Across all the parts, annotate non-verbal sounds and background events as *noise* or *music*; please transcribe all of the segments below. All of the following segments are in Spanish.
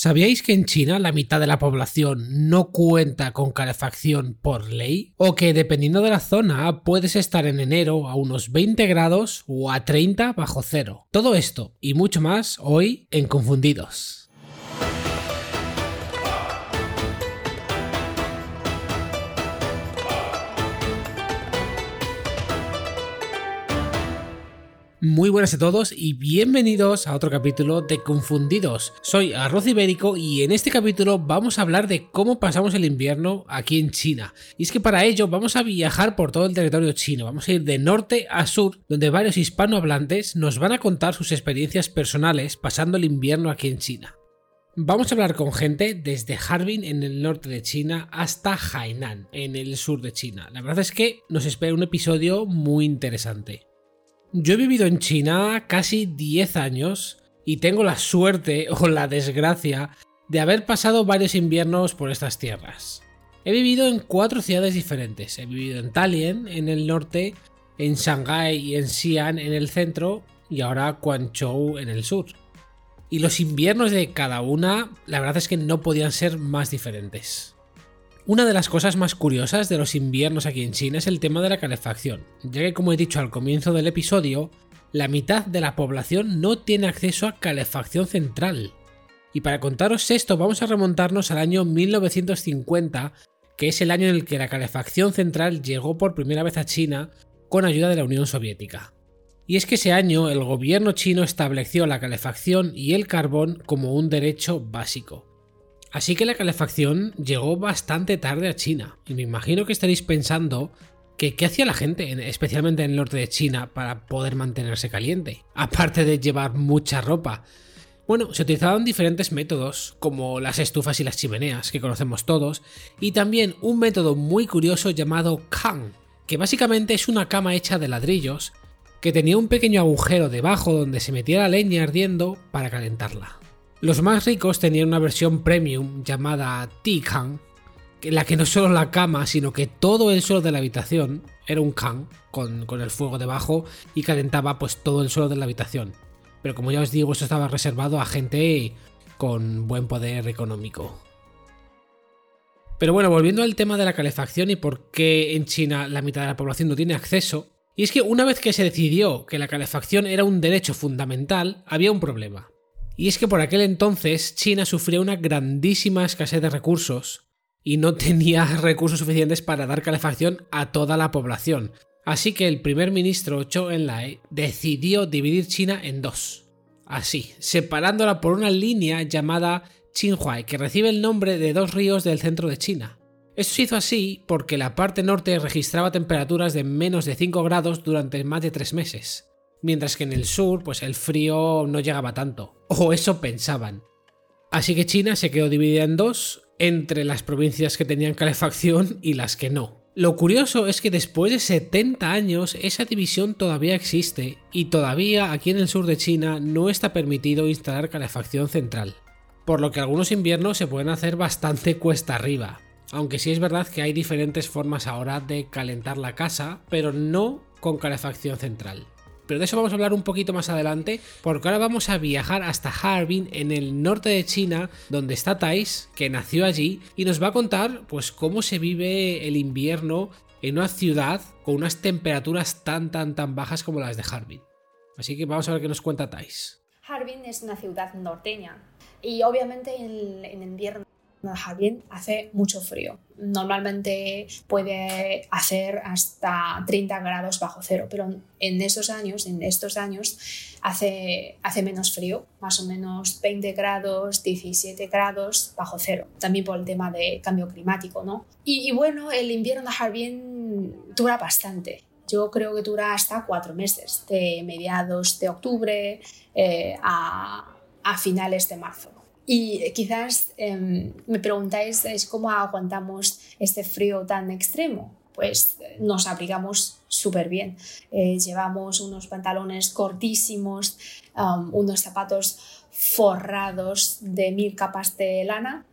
¿Sabíais que en China la mitad de la población no cuenta con calefacción por ley? O que dependiendo de la zona puedes estar en enero a unos 20 grados o a 30 bajo cero. Todo esto y mucho más hoy en Confundidos. Muy buenas a todos y bienvenidos a otro capítulo de Confundidos. Soy Arroz Ibérico y en este capítulo vamos a hablar de cómo pasamos el invierno aquí en China. Y es que para ello vamos a viajar por todo el territorio chino, vamos a ir de norte a sur, donde varios hispanohablantes nos van a contar sus experiencias personales pasando el invierno aquí en China. Vamos a hablar con gente desde Harbin en el norte de China hasta Hainan en el sur de China. La verdad es que nos espera un episodio muy interesante. Yo he vivido en China casi 10 años y tengo la suerte o la desgracia de haber pasado varios inviernos por estas tierras. He vivido en cuatro ciudades diferentes. He vivido en Tallinn, en el norte, en Shanghái y en Xi'an, en el centro, y ahora Guangzhou, en el sur. Y los inviernos de cada una, la verdad es que no podían ser más diferentes. Una de las cosas más curiosas de los inviernos aquí en China es el tema de la calefacción, ya que como he dicho al comienzo del episodio, la mitad de la población no tiene acceso a calefacción central. Y para contaros esto vamos a remontarnos al año 1950, que es el año en el que la calefacción central llegó por primera vez a China con ayuda de la Unión Soviética. Y es que ese año el gobierno chino estableció la calefacción y el carbón como un derecho básico. Así que la calefacción llegó bastante tarde a China, y me imagino que estaréis pensando que qué hacía la gente, especialmente en el norte de China, para poder mantenerse caliente, aparte de llevar mucha ropa. Bueno, se utilizaban diferentes métodos, como las estufas y las chimeneas, que conocemos todos, y también un método muy curioso llamado Kang, que básicamente es una cama hecha de ladrillos, que tenía un pequeño agujero debajo donde se metía la leña ardiendo para calentarla. Los más ricos tenían una versión premium llamada T-Kang, en la que no solo la cama, sino que todo el suelo de la habitación era un Kang con, con, el fuego debajo y calentaba pues todo el suelo de la habitación. Pero como ya os digo, esto estaba reservado a gente con buen poder económico. Pero bueno, volviendo al tema de la calefacción y por qué en China la mitad de la población no tiene acceso, y es que una vez que se decidió que la calefacción era un derecho fundamental, había un problema. Y es que por aquel entonces China sufría una grandísima escasez de recursos y no *laughs* tenía recursos suficientes para dar calefacción a toda la población. Así que el primer ministro Zhou Enlai decidió dividir China en dos. Así, separándola por una línea llamada Qinhuai, que recibe el nombre de dos ríos del centro de China. Esto se hizo así porque la parte norte registraba temperaturas de menos de 5 grados durante más de 3 meses mientras que en el sur pues el frío no llegaba tanto, o eso pensaban. Así que China se quedó dividida en dos, entre las provincias que tenían calefacción y las que no. Lo curioso es que después de 70 años esa división todavía existe y todavía aquí en el sur de China no está permitido instalar calefacción central, por lo que algunos inviernos se pueden hacer bastante cuesta arriba, aunque sí es verdad que hay diferentes formas ahora de calentar la casa, pero no con calefacción central pero de eso vamos a hablar un poquito más adelante, porque ahora vamos a viajar hasta Harbin, en el norte de China, donde está Thais, que nació allí, y nos va a contar pues cómo se vive el invierno en una ciudad con unas temperaturas tan tan tan bajas como las de Harbin. Así que vamos a ver qué nos cuenta Thais. Harbin es una ciudad norteña y obviamente en, en invierno Harbin hace mucho frío. Normalmente puede hacer hasta 30 grados bajo cero, pero en estos años, en estos años, hace, hace menos frío, más o menos 20 grados, 17 grados bajo cero. También por el tema de cambio climático, ¿no? Y, bueno, el invierno de Harbin dura bastante. Yo creo que dura hasta cuatro meses, de mediados de octubre eh, a, a finales de marzo. Y quizás em, me preguntáis cómo aguantamos este frío tan extremo. Pues nos abrigamos súper bien. Eh, llevamos unos pantalones cortísimos, unos zapatos forrados de mil capas de lana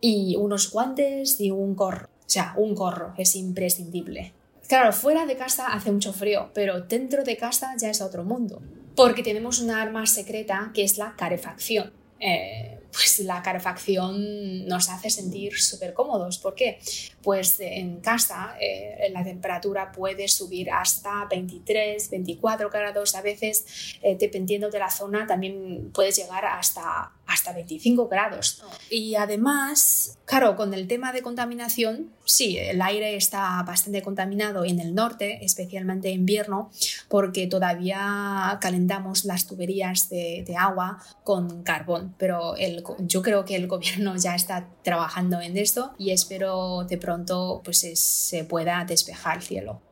y unos guantes y un gorro. O sea, un gorro es imprescindible. Claro, fuera de casa hace mucho frío, pero dentro de casa ya es otro mundo. Porque tenemos una arma secreta que es la calefacción. Eh, pues la calefacción nos hace sentir súper cómodos. ¿Por qué? Pues en casa eh, la temperatura puede subir hasta 23, 24 grados, a veces eh, dependiendo de la zona también puedes llegar hasta, hasta 25 grados. Y además, claro, con el tema de contaminación, sí, el aire está bastante contaminado en el norte, especialmente en invierno, porque todavía calentamos las tuberías de, de agua con carbón, pero el yo creo que el *laughs* gobierno ya está trabajando en esto y espero de pronto pues se pueda despejar el cielo.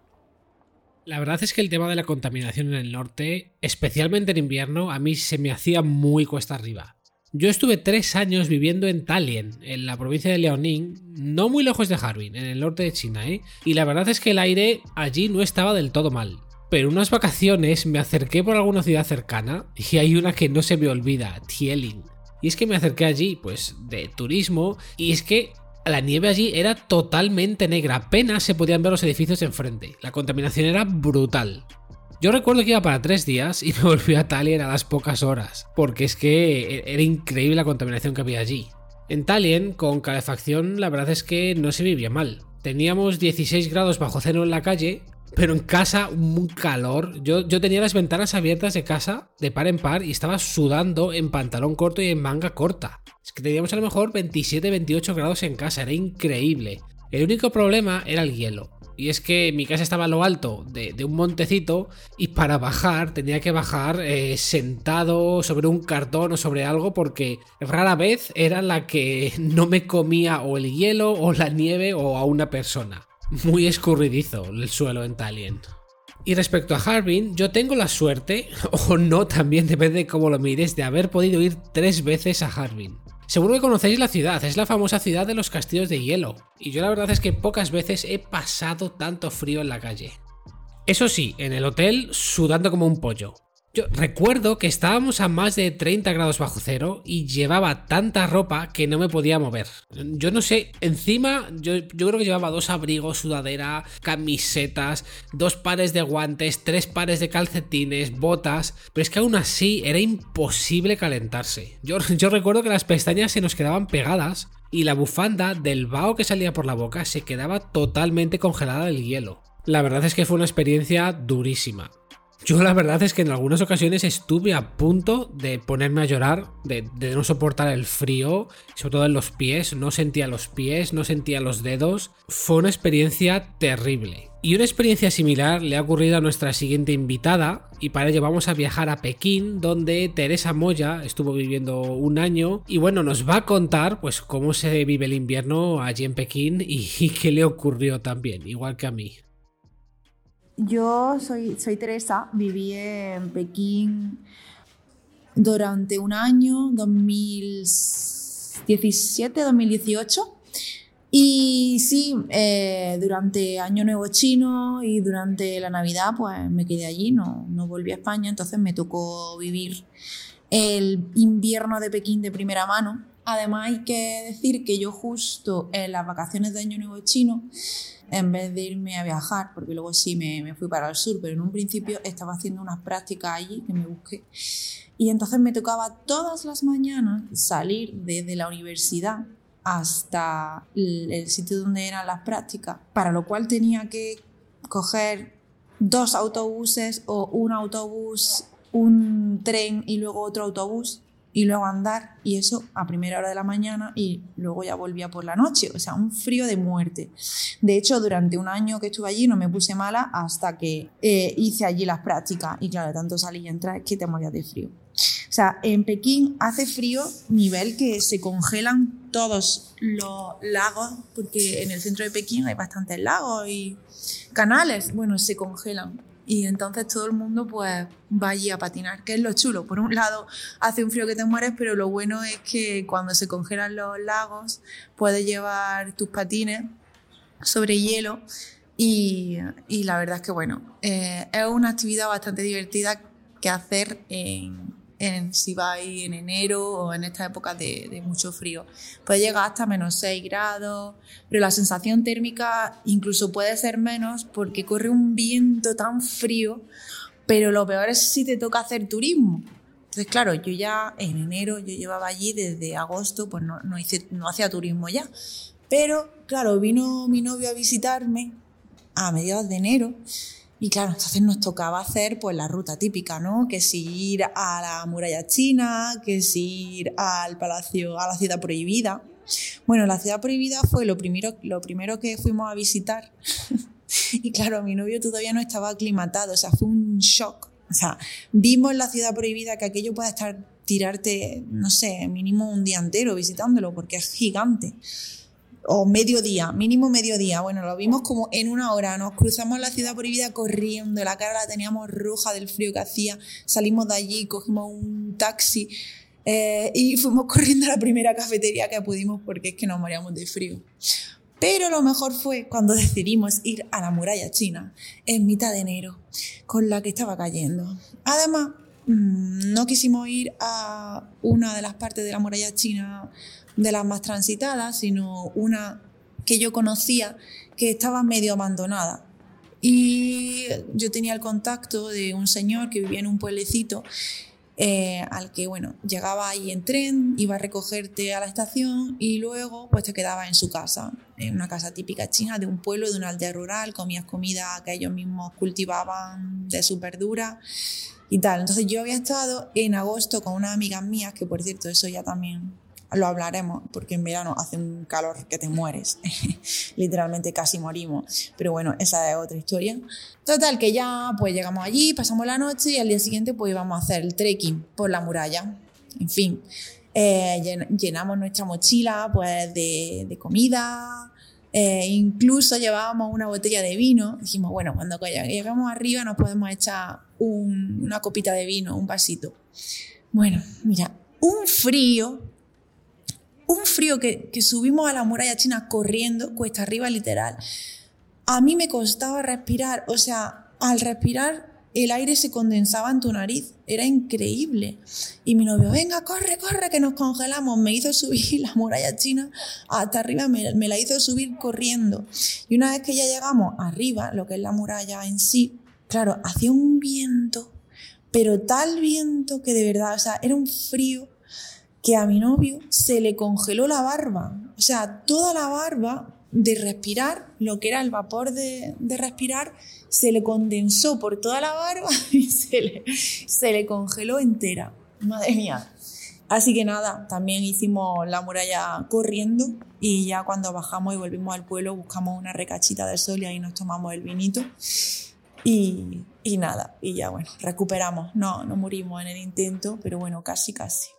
La verdad es que el tema de la contaminación en el norte, especialmente en invierno, a mí se me hacía muy cuesta arriba. Yo estuve tres años viviendo en Tallinn, en la provincia de Liaoning, no muy lejos de Harbin, en el norte de China, ¿eh? y la verdad es que el aire allí no estaba del todo mal. Pero unas vacaciones me acerqué por alguna ciudad cercana y hay una que no se me olvida, Tieling. Y es que me acerqué allí, pues, de turismo, y es que la nieve allí era totalmente negra, apenas se podían ver los edificios enfrente. La contaminación era brutal. Yo recuerdo que iba para tres días y *laughs* me volví a Tallinn a las pocas horas, porque es que era increíble la contaminación que había allí. En Tallinn, con calefacción, la verdad es que no se vivía mal. Teníamos 16 grados bajo cero en la calle, pero en casa, un calor. Yo, yo tenía las ventanas abiertas de casa de par en par y estaba sudando en pantalón corto y en manga corta. Es que teníamos a lo mejor 27, 28 grados en casa, era increíble. El único problema era el hielo. Y es que mi casa estaba a lo alto de, un montecito y para bajar tenía que bajar eh, sentado sobre un cartón o sobre algo porque rara vez era la que no me comía o el hielo o la nieve o a una persona. Muy escurridizo el suelo en Tallinn. Y respecto a Harbin, yo tengo la suerte, *laughs* o no, también depende de cómo lo mires, de haber podido ir tres veces a Harbin. Seguro que conocéis la ciudad, es la famosa ciudad de los castillos de hielo, y yo la verdad es que pocas veces he pasado tanto frío en la calle. Eso sí, en el hotel sudando como un pollo, yo recuerdo que estábamos a más de 30 grados bajo cero y llevaba tanta ropa que no me podía mover. Yo no sé, encima yo, yo creo que llevaba dos abrigos, sudadera, camisetas, dos pares de guantes, tres pares de calcetines, botas, pero es que aún así era imposible calentarse. Yo, *laughs* yo recuerdo que las pestañas se nos quedaban pegadas y la bufanda del vaho que salía por la boca se quedaba totalmente congelada del hielo. La verdad es que fue una experiencia durísima. Yo la verdad es que en algunas ocasiones estuve a punto de ponerme a llorar, de, no soportar el frío, sobre todo en los pies, no sentía los pies, no sentía los dedos. Fue una experiencia terrible. Y una experiencia similar le ha ocurrido a nuestra siguiente invitada, y para ello vamos a viajar a Pekín, donde Teresa Moya estuvo viviendo un año, y bueno, nos va a contar pues cómo se vive el invierno allí en Pekín y, y *laughs* qué le ocurrió también, igual que a mí. Yo soy, soy Teresa, viví en Pekín durante un año, 2017, 2018. Y sí, eh, durante Año Nuevo Chino y durante la Navidad, pues me quedé allí, no, no volví a España, entonces me tocó vivir el invierno de Pekín de primera mano. Además hay que decir que yo justo en las vacaciones de Año Nuevo Chino en vez de irme a viajar, porque luego sí me, me, fui para el sur, pero en un principio estaba haciendo unas prácticas allí que me busqué. Y entonces me tocaba todas las mañanas salir desde la universidad hasta el, sitio donde eran las prácticas, para lo cual tenía que coger dos autobuses o un autobús, un tren y luego otro autobús y luego andar y eso a primera hora de la mañana y luego ya volvía por la noche, o sea, un frío de muerte. De hecho, durante un año que estuve allí no me puse mala hasta que eh, hice allí las prácticas y claro, tanto salir y entrar es que te morías de frío. O sea, en Pekín hace frío nivel que se congelan todos los lagos, porque en el centro de Pekín hay bastantes lagos y canales, bueno, se congelan y entonces todo el mundo pues va allí a patinar, que es lo chulo. Por un lado hace un frío que te mueres, pero lo bueno es que cuando se congelan los lagos puedes llevar tus patines sobre hielo y, y la verdad es que bueno, eh, es una actividad bastante divertida que hacer en, en, si vais en enero o en esta época de, mucho frío. Puede llegar hasta menos 6 grados, pero la sensación térmica incluso puede ser menos porque corre un viento tan frío, pero lo peor es si te toca hacer turismo. Entonces, claro, yo ya en enero, yo llevaba allí desde agosto, pues no, no, hice, no hacía turismo ya. Pero, claro, vino mi novio a visitarme a mediados de enero y claro, entonces nos tocaba hacer pues la ruta típica, ¿no? Que si ir a la muralla china, que si ir al palacio, a la ciudad prohibida. Bueno, la ciudad prohibida fue lo primero, lo primero que fuimos a visitar. *laughs* y claro, mi novio todavía no estaba aclimatado, o sea, fue un shock. O sea, vimos la ciudad prohibida que aquello puede estar, tirarte, no sé, mínimo un día entero visitándolo, porque es gigante o mediodía, mínimo mediodía. Bueno, lo vimos como en una hora. Nos cruzamos la ciudad prohibida corriendo, la cara la teníamos roja del frío que hacía. Salimos de allí, cogimos un taxi eh, y fuimos *laughs* corriendo a la primera cafetería que pudimos porque es que nos moríamos de frío. Pero lo mejor fue cuando decidimos ir a la muralla china en mitad de enero, con la que estaba cayendo. Además, mm, no quisimos ir a una de las partes de la muralla china de las más transitadas, sino una que yo conocía que estaba medio abandonada. Y yo tenía el contacto de un señor que vivía en un pueblecito eh, al que, bueno, llegaba ahí en tren, iba a recogerte a la estación y luego pues te quedaba en su casa, en una casa típica china de un pueblo, de una aldea rural, comías comida que ellos mismos cultivaban de su verdura y tal. Entonces yo había estado en agosto con unas amigas mías, que por cierto eso ya también lo hablaremos, porque en verano hace un calor que te mueres, *laughs* literalmente casi morimos, pero bueno, esa es otra historia. Total, que ya pues llegamos allí, pasamos la noche y al día siguiente pues íbamos a hacer el trekking por la muralla, en fin, eh, llenamos nuestra mochila pues de, comida, eh, incluso llevábamos una botella de vino. Dijimos, bueno, cuando llegamos arriba nos podemos echar una copita de vino, un vasito. Bueno, mira, un frío un frío que, subimos a la muralla china corriendo, cuesta arriba literal. A mí me costaba respirar, o sea, al respirar el aire se condensaba en tu nariz, era increíble. Y mi novio, venga, corre, corre, que nos congelamos. Me hizo subir *laughs* la muralla china hasta arriba, me, me, la hizo subir corriendo. Y una vez que ya llegamos arriba, lo que es la muralla en sí, claro, hacía un viento, pero tal viento que de verdad, o sea, era un frío que a mi novio se le congeló la barba. O sea, toda la barba de respirar, lo que era el vapor de, respirar, se le condensó por toda la barba *laughs* y se le, se le congeló entera. Madre mía. Así que nada, también hicimos la muralla corriendo y ya cuando bajamos y volvimos al pueblo buscamos una recachita de sol y ahí nos tomamos el vinito. Y, y nada, y ya bueno, recuperamos. No, no murimos en el intento, pero bueno, casi, casi.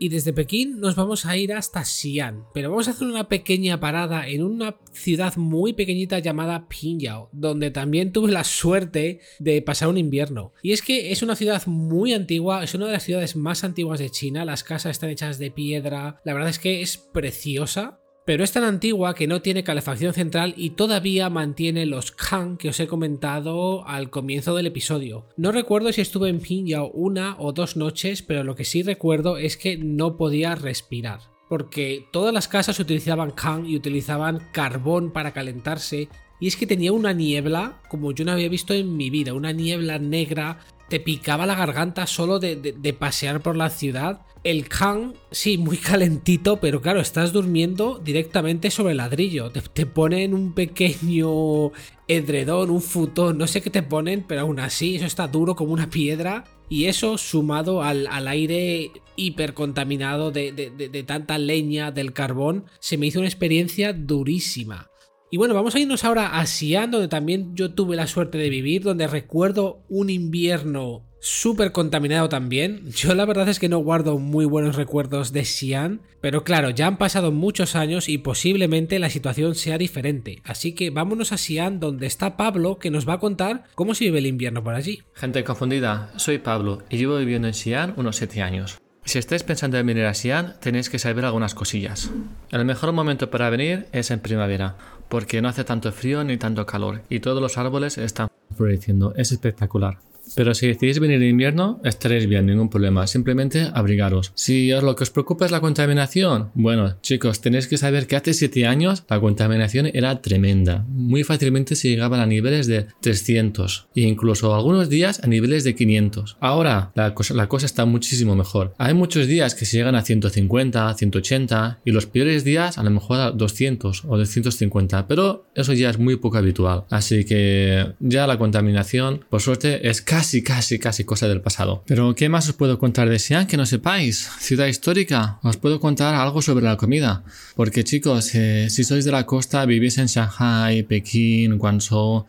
Y desde Pekín nos vamos a ir hasta Xi'an, pero vamos a hacer una pequeña parada en una ciudad muy pequeñita llamada Pingyao, donde también tuve la suerte de pasar un invierno. Y es que es una ciudad muy antigua, es una de las ciudades más antiguas de China, las casas están hechas de piedra, la verdad es que es preciosa, pero es tan antigua que no tiene calefacción central y todavía mantiene los Khan que os he comentado al comienzo del episodio. No recuerdo si estuve en Pingyao una o dos noches, pero lo que sí recuerdo es que no podía respirar. Porque todas las casas utilizaban Khan y utilizaban carbón para calentarse. Y es que tenía una niebla como yo no había visto en mi vida, una niebla negra te picaba la garganta solo de, pasear por la ciudad. El Khan, sí, muy *laughs* calentito, pero claro, estás durmiendo directamente sobre el ladrillo. Te, ponen un pequeño edredón, un futón, no sé qué te ponen, pero aún así eso está duro como una piedra. Y eso sumado al, al aire hipercontaminado de, de tanta leña del carbón, se me hizo una experiencia durísima. Y bueno, vamos a irnos ahora a Xi'an, donde también yo tuve la suerte de vivir, donde recuerdo un invierno súper contaminado también. *laughs* Yo la verdad es que no guardo muy buenos recuerdos de Xi'an, pero claro, ya han pasado muchos años y posiblemente la situación sea diferente. Así que vámonos a Xi'an, donde está Pablo, que nos va a contar cómo se vive el invierno por allí. Gente confundida, soy Pablo y llevo viviendo en Xi'an unos 7 años. Si estáis pensando en venir a Xi'an, tenéis que saber algunas cosillas. El mejor momento para venir es en primavera, porque no hace tanto frío ni tanto calor y todos los árboles están floreciendo. Es espectacular. Pero si decidís venir en invierno, estaréis bien, ningún problema. Simplemente abrigaros. Si os lo que os preocupa es la contaminación, bueno, chicos, tenéis que saber que hace 7 años la contaminación era tremenda. Muy fácilmente se llegaban a niveles de 300 e incluso algunos días a niveles de 500. Ahora la cosa, la cosa está muchísimo mejor. Hay muchos días que se llegan a 150, 180 y los peores días a lo mejor a 200 o 250, pero eso ya es muy poco habitual. Así que ya la contaminación, por suerte, es casi, casi, casi cosa del pasado. Pero ¿qué más os puedo contar de Xi'an que no sepáis? Ciudad histórica. Os puedo contar algo sobre la comida. Porque chicos, eh, si sois de la costa, vivís en Shanghai, Pekín, Guangzhou,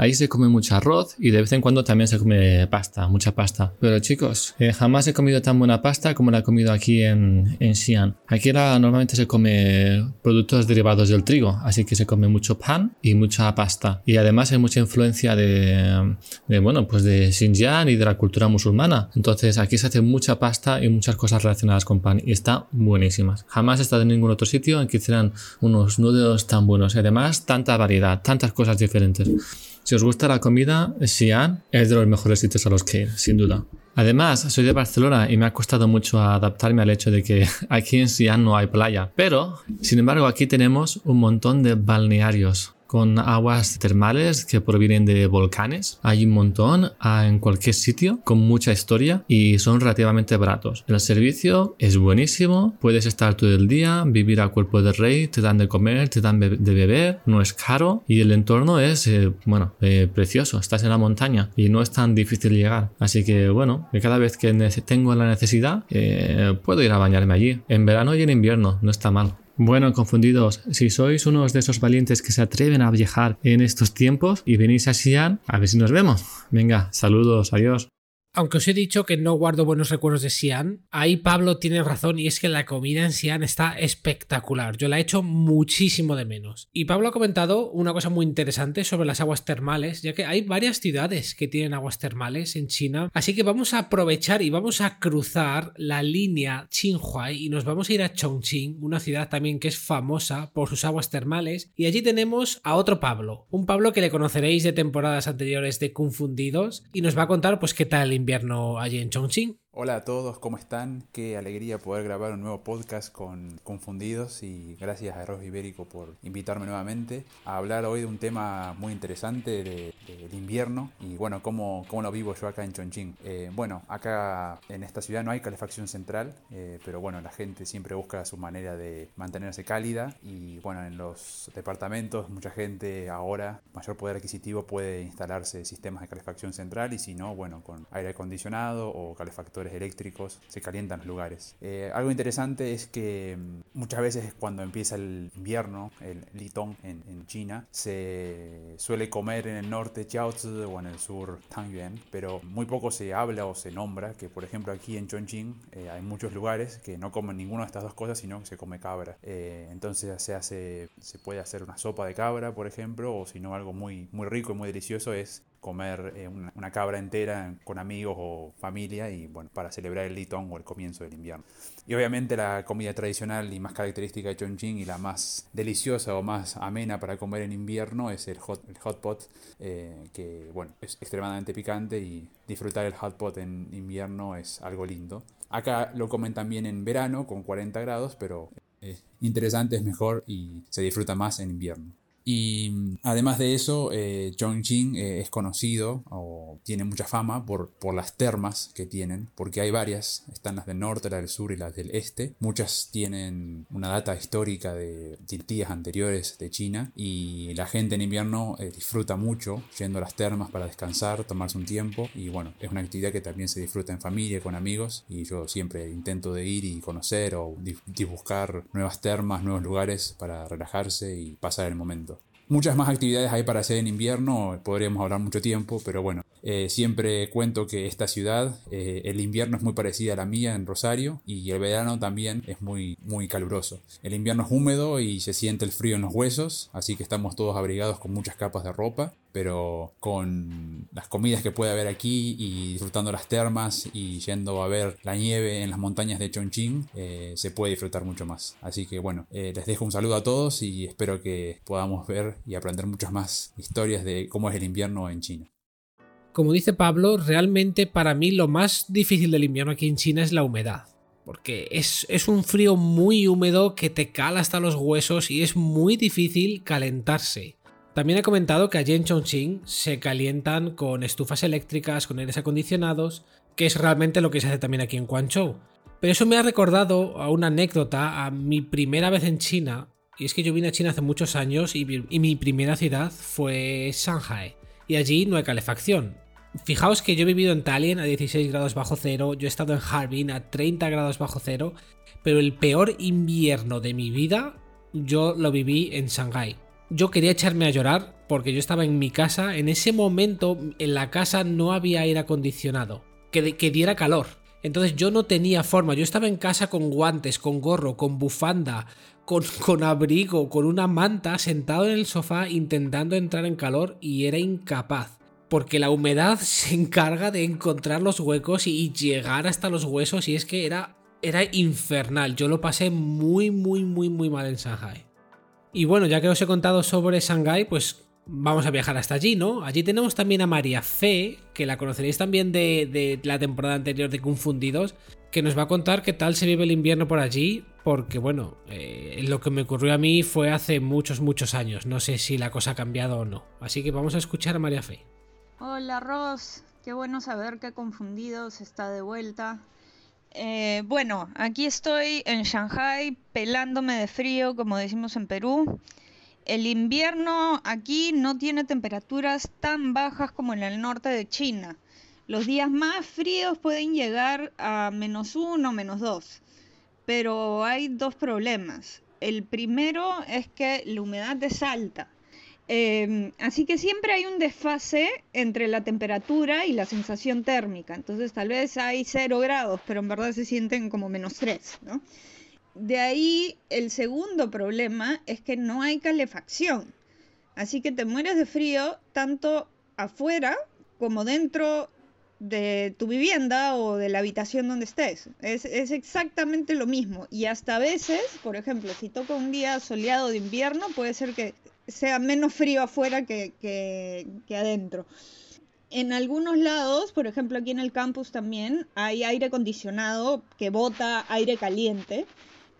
Ahí se come mucho arroz y de vez en cuando también se come pasta, mucha pasta. Pero chicos, eh, jamás he comido tan buena pasta como la he comido aquí en, en Xi'an. Aquí normalmente se come productos derivados del trigo, así que se come mucho pan y mucha pasta. Y además hay mucha influencia de, de bueno, pues de Xinjiang y de la cultura musulmana. Entonces aquí se hace mucha pasta y muchas cosas relacionadas con pan y está buenísimas. Jamás he estado en ningún otro sitio en que hicieran unos nudos tan buenos y además tanta variedad, tantas cosas diferentes. Si os gusta la comida, Xi'an es de los mejores sitios a los que ir, sin duda. Además, soy de Barcelona y me ha costado mucho adaptarme al hecho de que *laughs* aquí en Xi'an no hay playa. Pero, sin embargo, aquí tenemos un montón de balnearios con aguas termales que provienen de volcanes. Hay un montón en cualquier sitio con mucha historia y son relativamente baratos. El servicio es buenísimo, puedes estar todo el día, vivir a cuerpo de rey, te dan de comer, te dan de beber, no es caro y el entorno es, eh, bueno, eh, precioso. Estás en la montaña y no es tan difícil llegar. Así que, bueno, cada vez que tengo la necesidad, eh, puedo ir a bañarme allí. En verano y en invierno, no está mal. Bueno, confundidos, si sois unos de esos valientes que se atreven a viajar en estos tiempos y venís a Xi'an, a ver si nos vemos. Venga, saludos, adiós. Aunque os he dicho que no guardo buenos recuerdos de Xi'an, ahí Pablo tiene razón y es que la comida en Xi'an está espectacular. Yo la he hecho muchísimo de menos. Y Pablo ha comentado una cosa muy interesante sobre las aguas termales, ya que hay varias ciudades que tienen aguas termales en China. Así que vamos a aprovechar y vamos a cruzar la línea Qinhuai y nos vamos a ir a Chongqing, una ciudad también que es famosa por sus aguas termales. Y allí tenemos a otro Pablo, un Pablo que le conoceréis de temporadas anteriores de Confundidos y nos va a contar pues qué tal invierno allí en Chongqing. Hola a todos, ¿cómo están? Qué alegría poder grabar un nuevo podcast con Confundidos y gracias a Arroz Ibérico por invitarme nuevamente a hablar hoy de un tema muy interesante del de, invierno y bueno, cómo, cómo lo vivo yo acá en Chongqing. Eh, bueno, acá en esta ciudad no hay calefacción central, eh, pero bueno, la gente siempre busca su manera de mantenerse cálida y bueno, en los departamentos mucha gente ahora, mayor poder adquisitivo, puede instalarse sistemas de calefacción central y si no, bueno, con aire acondicionado o calefactor eléctricos, se calientan los lugares. Eh, algo interesante es que mm, muchas veces cuando empieza el invierno, el Litong en, en China, se suele comer en el norte Jiaozi o en el sur Tangyuan, pero muy poco se habla o se nombra que, por ejemplo, aquí en Chongqing eh, hay muchos lugares que no comen ninguna de estas dos cosas, sino que se come cabra. Eh, entonces se hace, se puede hacer una sopa de cabra, por ejemplo, o si no algo muy, muy rico y muy delicioso es comer eh, una, cabra entera con amigos o familia y bueno, para celebrar el Litong o el comienzo del invierno. Y obviamente la comida tradicional y más característica de Chongqing y la más deliciosa o más amena para comer en invierno es el hot, el hot pot, eh, que bueno, es extremadamente picante y disfrutar el hot pot en invierno es algo lindo. Acá lo comen también en verano con 40 grados, pero es interesante, es mejor y se disfruta más en invierno. Y además de eso, eh, Chongqing eh, es conocido o tiene mucha fama por, por las termas que tienen, porque hay varias, están las del norte, las del sur y las del este. Muchas tienen una data histórica de días anteriores de China y la gente en invierno eh, disfruta mucho yendo a las termas para descansar, tomarse un tiempo y bueno, es una actividad que también se disfruta en familia, con amigos y yo siempre intento de ir y conocer o buscar nuevas termas, nuevos lugares para relajarse y pasar el momento. Muchas más actividades hay para hacer en invierno, podríamos hablar mucho tiempo, pero bueno, eh, siempre cuento que esta ciudad, eh, el invierno es muy parecida a la mía en Rosario y el verano también es muy, muy caluroso. El invierno es húmedo y se siente el frío en los huesos, así que estamos todos abrigados con muchas capas de ropa, pero con las comidas que puede haber aquí y disfrutando las termas y yendo a ver la nieve en las montañas de Chongqing, eh, se puede disfrutar mucho más. Así que bueno, eh, les dejo un saludo a todos y espero que podamos ver y aprender muchas más historias de cómo es el invierno en China. Como dice Pablo, realmente para mí lo más difícil del invierno aquí en China es la humedad. Porque es, es, un frío muy húmedo que te cala hasta los huesos y es muy difícil calentarse. También he comentado que allí en Chongqing se calientan con estufas eléctricas, con aires acondicionados, que es realmente lo que se hace también aquí en Guangzhou. Pero eso me ha recordado a una anécdota, a mi primera vez en China, y es que yo vine a China hace muchos años y, mi primera ciudad fue Shanghai, y allí no hay calefacción. Fijaos que yo he vivido en Tallinn a 16 grados bajo cero, yo he estado en Harbin a 30 grados bajo cero, pero el peor invierno de mi vida yo lo viví en Shanghai yo quería echarme a llorar porque yo estaba en mi casa. En ese momento en la casa no había aire acondicionado que, diera calor. Entonces yo no tenía forma. Yo estaba en casa con guantes, con gorro, con bufanda, *laughs* con, abrigo, con una manta, sentado en el sofá intentando entrar en calor y era incapaz porque la humedad *laughs* se encarga de encontrar los huecos y llegar hasta los huesos y es que era, era infernal. Yo lo pasé muy, muy, muy, muy mal en Shanghai. Y bueno, ya que os he contado sobre Shanghái, pues vamos a viajar hasta allí, ¿no? Allí tenemos también a María Fe, que la conoceréis también de, la temporada anterior de Confundidos, que nos va a contar qué tal se vive el invierno por allí, porque bueno, eh, lo que me ocurrió a mí fue hace muchos, muchos años, no sé si la cosa ha cambiado o no. Así que vamos a escuchar a María Fe. Hola Ross, qué bueno saber que Confundidos está de vuelta. Eh, bueno, aquí estoy en Shanghai pelándome de frío, como decimos en Perú. El invierno aquí no tiene temperaturas tan bajas como en el norte de China. Los días más fríos pueden llegar a menos uno, menos dos. Pero hay dos problemas. El primero es que la humedad es alta. Em, así que siempre hay un desfase entre la temperatura y la sensación térmica. Entonces tal vez hay 0 grados, pero en verdad se sienten como menos 3. De ahí el segundo problema es que no hay calefacción. Así que te mueres de frío tanto afuera como dentro de tu vivienda o de la habitación donde estés. Es, es, exactamente lo mismo. Y hasta a veces, por ejemplo, si toca un día soleado de invierno, puede ser que sea menos frío afuera que, que, adentro. En algunos lados, por ejemplo aquí en el campus también, hay aire acondicionado que bota aire caliente,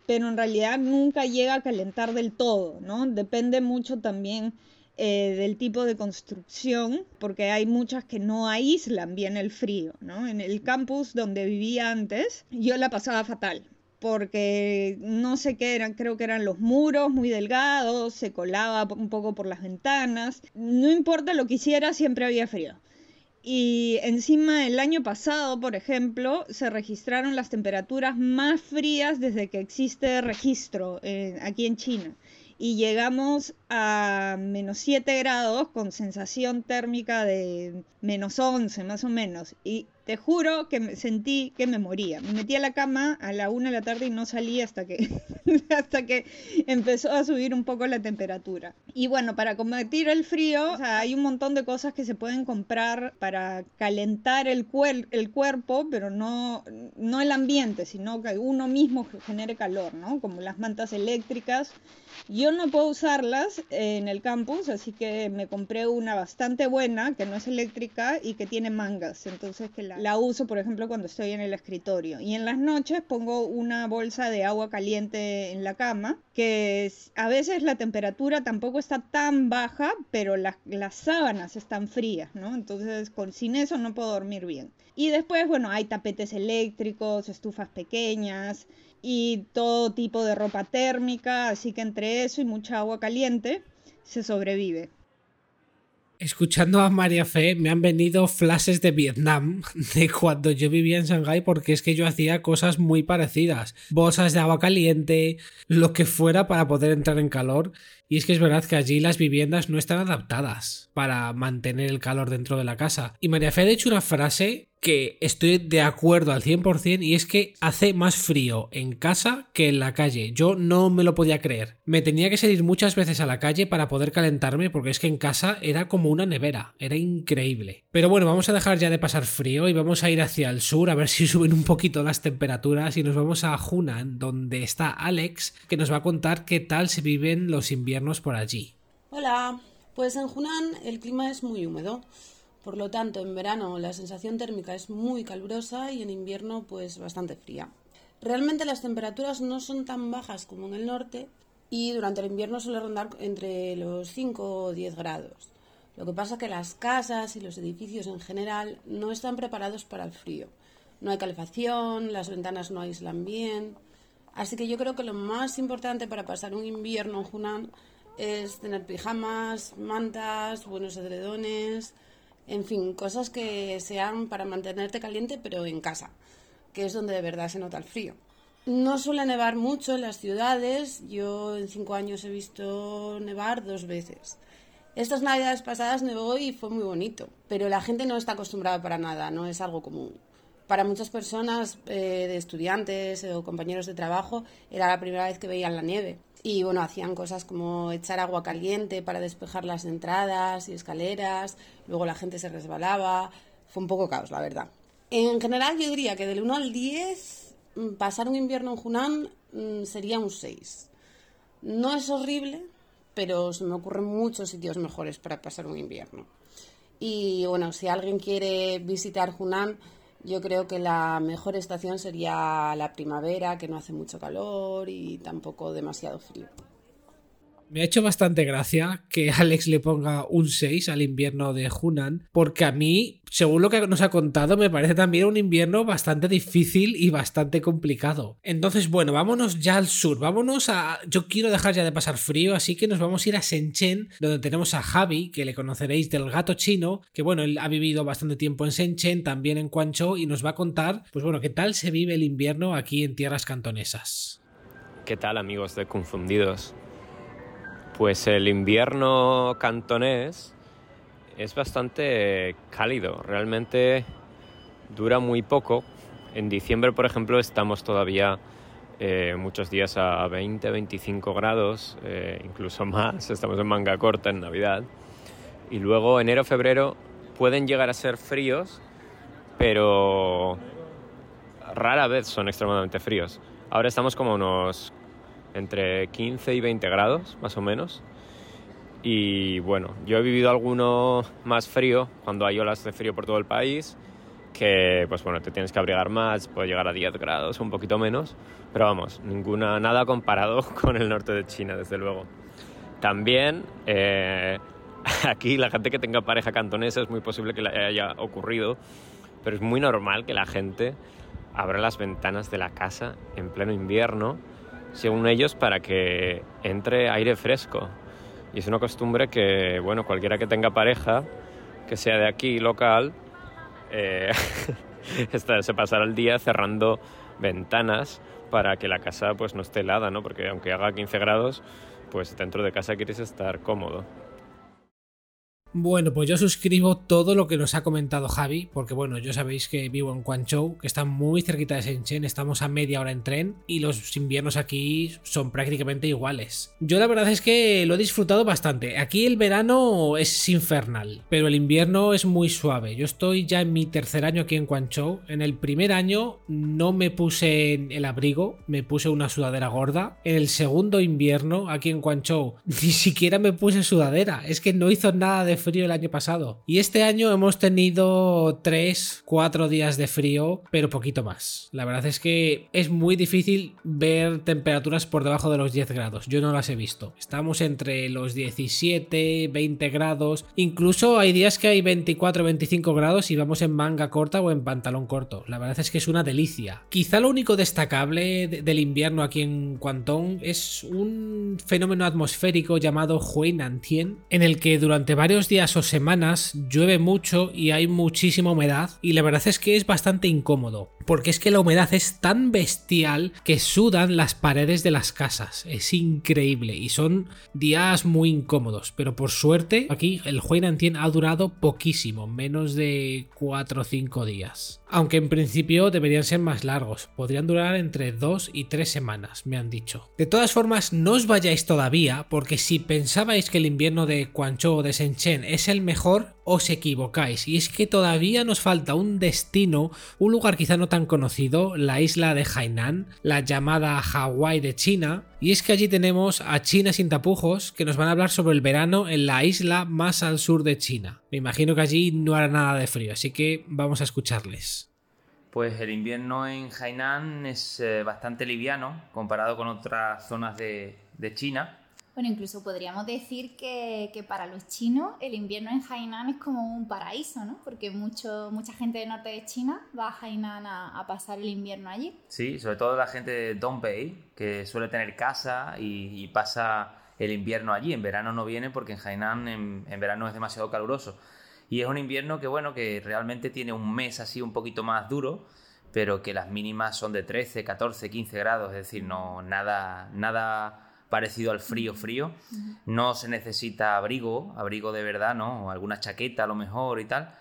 pero en realidad nunca llega a calentar del todo, ¿no? Depende mucho también eh, del tipo de construcción, porque hay muchas que no aíslan bien el frío, ¿no? En el campus donde vivía antes, yo la pasaba fatal porque no sé qué eran, creo que eran los muros muy delgados, se colaba un poco por las ventanas, no importa lo que hiciera, siempre había frío. Y encima el año pasado, por ejemplo, se registraron las temperaturas más frías desde que existe registro eh, aquí en China. Y llegamos a menos 7 grados con sensación térmica de menos 11 más o menos. Y te juro que me sentí que me moría. Me metí a la cama a la una de la tarde y no salí hasta que, *laughs* hasta que empezó a subir un poco la temperatura. Y bueno, para combatir el frío, hay un montón de cosas que se pueden comprar para calentar el, el cuerpo, pero no, no el ambiente, sino que uno mismo genere calor, ¿no? Como las mantas eléctricas. Yo no puedo usarlas en el campus, así que me compré una bastante buena, que no es eléctrica y que tiene mangas. Entonces que la, la uso, por ejemplo, cuando estoy en el escritorio. Y en las noches pongo una bolsa de agua caliente en la cama, que a veces la temperatura tampoco está tan baja, pero las sábanas están frías, ¿no? Entonces, con, sin eso no puedo dormir bien. Y después, bueno, hay tapetes eléctricos, estufas pequeñas y todo tipo de ropa térmica, así que entre eso y mucha agua caliente se sobrevive. Escuchando a María Fe me han venido flashes de Vietnam *laughs* de cuando yo vivía en Shanghái porque es que yo hacía cosas muy parecidas. Bolsas de agua caliente, lo que fuera para poder entrar en calor. Y es que es verdad que allí las viviendas no están adaptadas para mantener el calor dentro de la casa. Y María Fe ha dicho una frase que estoy de acuerdo al 100% y es que hace más frío en casa que en la calle. Yo no me lo podía creer. Me tenía que salir muchas veces a la calle para poder calentarme porque es que en casa era como una nevera, era increíble. Pero bueno, vamos a dejar ya de pasar frío y vamos a ir hacia el sur a ver si *laughs* suben un poquito las temperaturas y nos vamos a Hunan donde está Alex que nos va a contar qué tal se viven los inviernos por allí. Hola, pues en Hunan el clima es muy húmedo Por lo tanto, en verano la sensación térmica es muy calurosa y en invierno pues bastante fría. Realmente las temperaturas no son tan bajas como en el norte y durante el invierno suele rondar entre los 5 o 10 grados. Lo que pasa es que las casas y los edificios en general no están preparados para el frío. No hay calefacción, las ventanas no aíslan bien. Así que yo creo que lo más importante para pasar un invierno en Hunan es tener pijamas, mantas, buenos edredones, en fin, cosas que sean para mantenerte caliente pero en casa, que es donde de verdad se nota el frío. No suele nevar mucho en las ciudades, yo en cinco años he visto nevar dos veces. Estas navidades pasadas nevó y fue muy bonito, pero la gente no está acostumbrada para nada, no es algo común. Para muchas personas, eh, de estudiantes o compañeros de trabajo, era la primera vez que veían la nieve. Y bueno, hacían cosas como echar agua caliente para despejar las entradas y escaleras, luego la gente se resbalaba, fue un poco caos, la verdad. En general yo diría que del 1 al 10, mm, pasar un invierno en Hunan mm, sería un 6. No es horrible, pero se me ocurren muchos sitios mejores para pasar un invierno. Y bueno, si alguien quiere visitar Hunan, yo creo que la mejor estación sería la primavera, que no hace mucho calor y tampoco demasiado frío. Me ha hecho bastante gracia que Alex le ponga un 6 al invierno de Hunan, porque a mí, según lo que nos ha contado, me parece también un invierno bastante difícil y bastante complicado. Entonces, bueno, vámonos ya al sur, vámonos a... Yo quiero dejar ya de pasar frío, así que nos vamos a ir a Shenzhen, donde tenemos a Javi, que le conoceréis del gato chino, que bueno, él ha vivido bastante tiempo en Shenzhen, también en Guangzhou, y nos va a contar, pues bueno, qué tal se vive el invierno aquí en tierras cantonesas. ¿Qué tal amigos de Confundidos? Pues el invierno cantonés es bastante cálido, realmente dura muy poco. En diciembre, por ejemplo, estamos todavía eh, muchos días a 20, 25 grados, eh, incluso *laughs* más, estamos en manga corta en Navidad. Y luego enero, febrero pueden llegar a ser fríos, pero rara vez son extremadamente fríos. Ahora estamos como unos entre 15 y 20 grados, más o menos. Y bueno, yo he vivido alguno más frío, cuando hay olas de frío por todo el país, que pues bueno, te tienes que abrigar más, puede llegar a 10 grados, un poquito menos, pero vamos, ninguna, nada comparado *laughs* con el norte de China, desde luego. También eh, *laughs* aquí la gente que tenga pareja cantonesa es muy posible que le haya ocurrido, pero es muy normal que la gente abra las ventanas de la casa en pleno invierno según ellos, para que entre aire fresco. Y es una costumbre que, bueno, cualquiera que tenga pareja, que sea de aquí, local, eh, *laughs* se pasará el día cerrando ventanas para que la casa pues no esté helada, ¿no? Porque aunque haga 15 grados, pues dentro de casa quieres estar cómodo. Bueno, pues yo suscribo todo lo que nos ha comentado Javi, porque bueno, yo sabéis que vivo en Guangzhou, que está muy cerquita de Shenzhen, estamos a media hora en tren y los inviernos aquí son prácticamente iguales. Yo la verdad es que lo he disfrutado bastante. Aquí el verano es infernal, pero el invierno es muy suave. Yo estoy ya en mi tercer año aquí en Guangzhou. En el primer año no me puse el abrigo, me puse una sudadera gorda. En el segundo invierno aquí en Guangzhou *laughs* ni siquiera me puse sudadera, es que no hizo nada de frío el año pasado. Y este año hemos tenido 3, 4 días de frío, pero poquito más. La verdad es que es muy difícil ver temperaturas por debajo de los 10 grados. Yo no las he visto. Estamos entre los 17, 20 grados. Incluso hay días que hay 24, 25 grados y vamos en manga corta o en pantalón corto. La verdad es que es una delicia. Quizá lo único destacable del invierno aquí en Guantón es un fenómeno atmosférico llamado Huinantien, en el que durante varios días o semanas llueve mucho y hay muchísima humedad y la verdad es que es bastante incómodo porque es que la humedad es tan bestial que sudan las paredes de las casas. Es increíble y son días muy incómodos. Pero por suerte, aquí el Huinantien ha durado poquísimo, menos de 4 o 5 días. Aunque en principio deberían ser más largos, podrían durar entre 2 y 3 semanas, me han dicho. De todas formas, no os vayáis todavía, porque si pensabais que el invierno de Guangzhou o de Shenzhen es el mejor, os equivocáis. Y es que todavía nos falta un destino, un lugar quizá no tan conocido, la isla de Hainan, la llamada Hawái de China. Y es que allí tenemos a China sin tapujos, que nos van a hablar sobre el verano en la isla más al sur de China. Me imagino que allí no hará nada de frío, así que vamos a escucharles. Pues el invierno en Hainan es eh, bastante liviano comparado con otras zonas de, China. Bueno, incluso podríamos decir que, para los chinos el invierno en Hainan es como un paraíso, ¿no? Porque mucho, mucha gente del norte de China va a Hainan a, pasar el invierno allí. Sí, sobre todo la gente de Dongbei, que suele tener casa y, pasa el invierno allí. En verano no viene porque en Hainan en verano es demasiado caluroso. Y es un invierno que, bueno, que realmente tiene un mes así un poquito más duro, pero que las mínimas son de 13, 14, 15 grados, es decir, no nada, nada parecido al frío frío. No se necesita abrigo, abrigo de verdad, ¿no? O alguna chaqueta a lo mejor y tal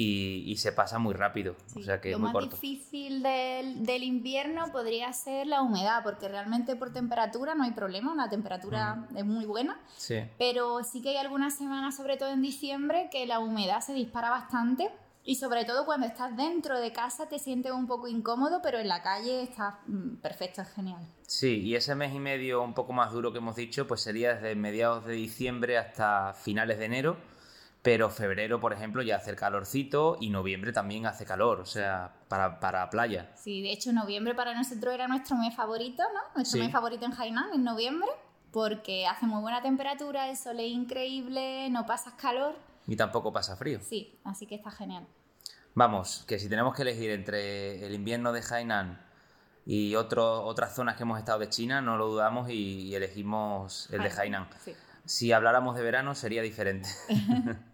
y, se pasa muy rápido. o sea que lo muy más difícil del, invierno podría ser la humedad, porque realmente por temperatura no hay problema, la temperatura es muy buena. Sí. Pero sí que hay algunas semanas, sobre todo en diciembre, que la humedad se dispara bastante. Y sobre todo cuando estás dentro de casa te sientes un poco incómodo, pero en la calle estás mm, perfecto, es genial. Sí, y ese mes y medio un poco más duro que hemos dicho, pues sería desde mediados de diciembre hasta finales de enero pero febrero, por ejemplo, ya hace el calorcito y noviembre también hace calor, o sea, para, para playa. Sí, de hecho, noviembre para nosotros era nuestro mes favorito, ¿no? Nuestro mes favorito en Hainan, en noviembre, porque hace muy buena temperatura, el sol es increíble, no pasas calor. Y tampoco pasa frío. Sí, así que está genial. Vamos, que si tenemos que elegir entre el invierno de Hainan y otro, otras zonas que hemos estado de China, no lo dudamos y, elegimos el de Hainan. Si habláramos de verano sería diferente. *laughs*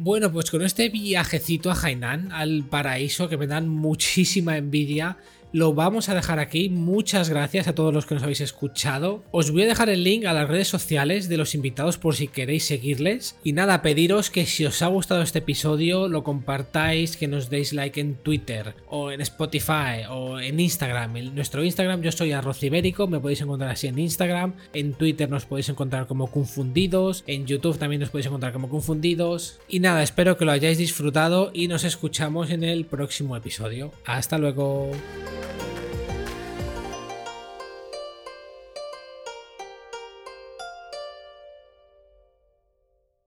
Bueno, pues con este viajecito a Hainan, al paraíso, que me dan muchísima envidia, lo vamos a dejar aquí. Muchas gracias a todos los que nos habéis escuchado. Os voy a dejar el link a las redes sociales de los invitados por si queréis seguirles. Y nada, pediros que si os ha gustado este episodio lo compartáis, que nos deis like en Twitter o en Spotify o en Instagram. Nuestro Instagram yo soy arroz ibérico, me podéis encontrar así en Instagram. En Twitter nos podéis encontrar como confundidos. En YouTube también nos podéis encontrar como confundidos. Y nada, espero que lo hayáis disfrutado y nos escuchamos en el próximo episodio. Hasta luego.